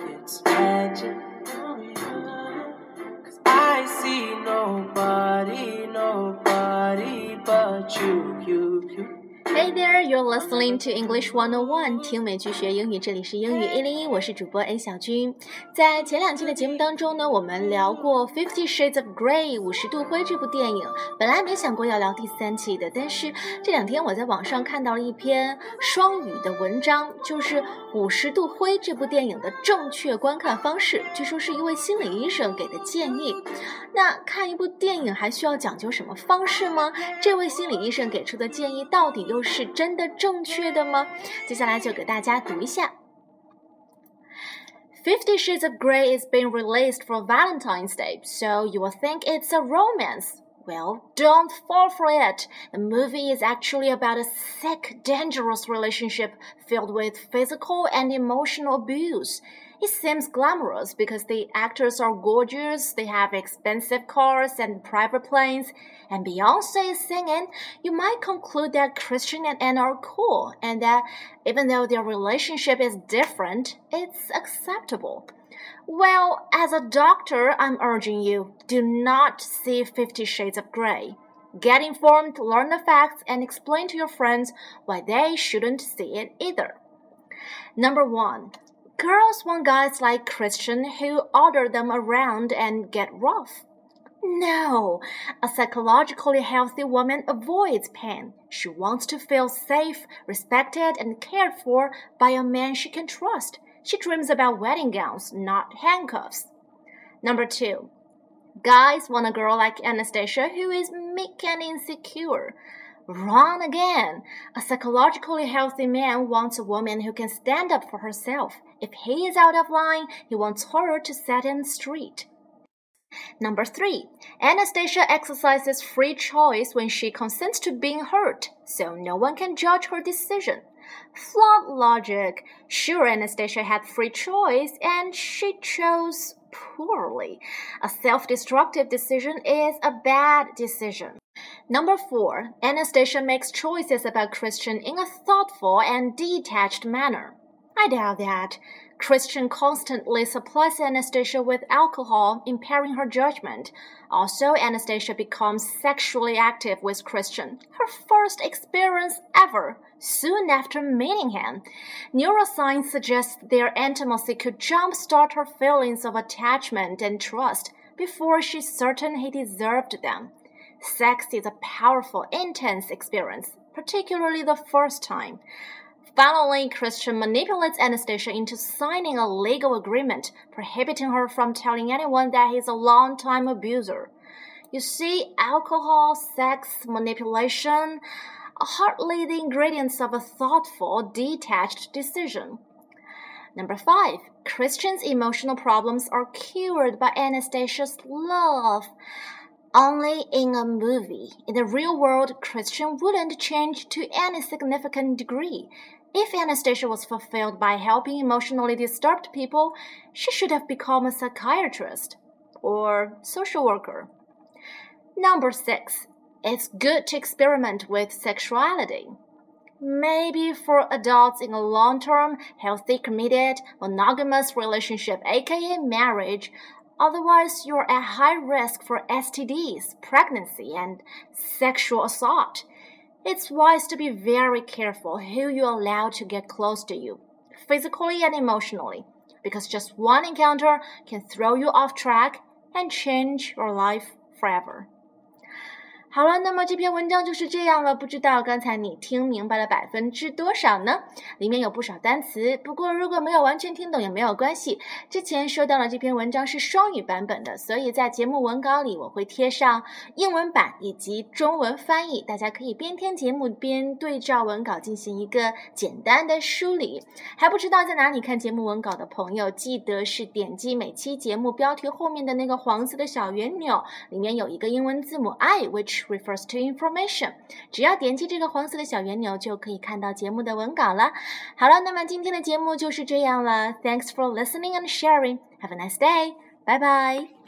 it's magic. Cause I see nobody, nobody but you, you, you. Hey there, you're listening to English 101，听美剧学英语，这里是英语一零一，我是主播 A 小军。在前两期的节目当中呢，我们聊过《Fifty Shades of Grey》五十度灰这部电影，本来没想过要聊第三期的，但是这两天我在网上看到了一篇双语的文章，就是《五十度灰》这部电影的正确观看方式，据说是一位心理医生给的建议。那看一部电影还需要讲究什么方式吗？这位心理医生给出的建议到底又？是真的正确的吗？接下来就给大家读一下。Fifty Shades of Grey is being released for Valentine's Day, so you will think it's a romance. Well, don't fall for it. The movie is actually about a sick, dangerous relationship filled with physical and emotional abuse. It seems glamorous because the actors are gorgeous, they have expensive cars and private planes, and Beyonce is singing. You might conclude that Christian and Ana are cool, and that even though their relationship is different, it's acceptable. Well, as a doctor, I'm urging you do not see Fifty Shades of Grey. Get informed, learn the facts, and explain to your friends why they shouldn't see it either. Number one, girls want guys like Christian who order them around and get rough. No, a psychologically healthy woman avoids pain. She wants to feel safe, respected, and cared for by a man she can trust. She dreams about wedding gowns, not handcuffs. Number two, guys want a girl like Anastasia who is meek and insecure. Wrong again. A psychologically healthy man wants a woman who can stand up for herself. If he is out of line, he wants her to set him straight. Number three, Anastasia exercises free choice when she consents to being hurt, so no one can judge her decision. Flawed logic. Sure, Anastasia had free choice, and she chose poorly. A self destructive decision is a bad decision. Number four, Anastasia makes choices about Christian in a thoughtful and detached manner. I doubt that. Christian constantly supplies Anastasia with alcohol, impairing her judgment. Also, Anastasia becomes sexually active with Christian, her first experience ever, soon after meeting him. Neuroscience suggests their intimacy could jumpstart her feelings of attachment and trust before she's certain he deserved them. Sex is a powerful, intense experience, particularly the first time. Finally, Christian manipulates Anastasia into signing a legal agreement prohibiting her from telling anyone that he's a long-time abuser. You see, alcohol, sex, manipulation are hardly the ingredients of a thoughtful, detached decision. Number five, Christian's emotional problems are cured by Anastasia's love. Only in a movie. In the real world, Christian wouldn't change to any significant degree. If Anastasia was fulfilled by helping emotionally disturbed people, she should have become a psychiatrist or social worker. Number six, it's good to experiment with sexuality. Maybe for adults in a long term, healthy, committed, monogamous relationship, aka marriage, otherwise you're at high risk for STDs, pregnancy, and sexual assault. It's wise to be very careful who you allow to get close to you, physically and emotionally, because just one encounter can throw you off track and change your life forever. 好了，那么这篇文章就是这样了。不知道刚才你听明白了百分之多少呢？里面有不少单词，不过如果没有完全听懂也没有关系。之前说到了这篇文章是双语版本的，所以在节目文稿里我会贴上英文版以及中文翻译，大家可以边听节目边对照文稿进行一个简单的梳理。还不知道在哪里看节目文稿的朋友，记得是点击每期节目标题后面的那个黄色的小圆钮，里面有一个英文字母 I，which refers to information。只要点击这个黄色的小圆钮，就可以看到节目的文稿了。好了，那么今天的节目就是这样了。Thanks for listening and sharing. Have a nice day. Bye bye.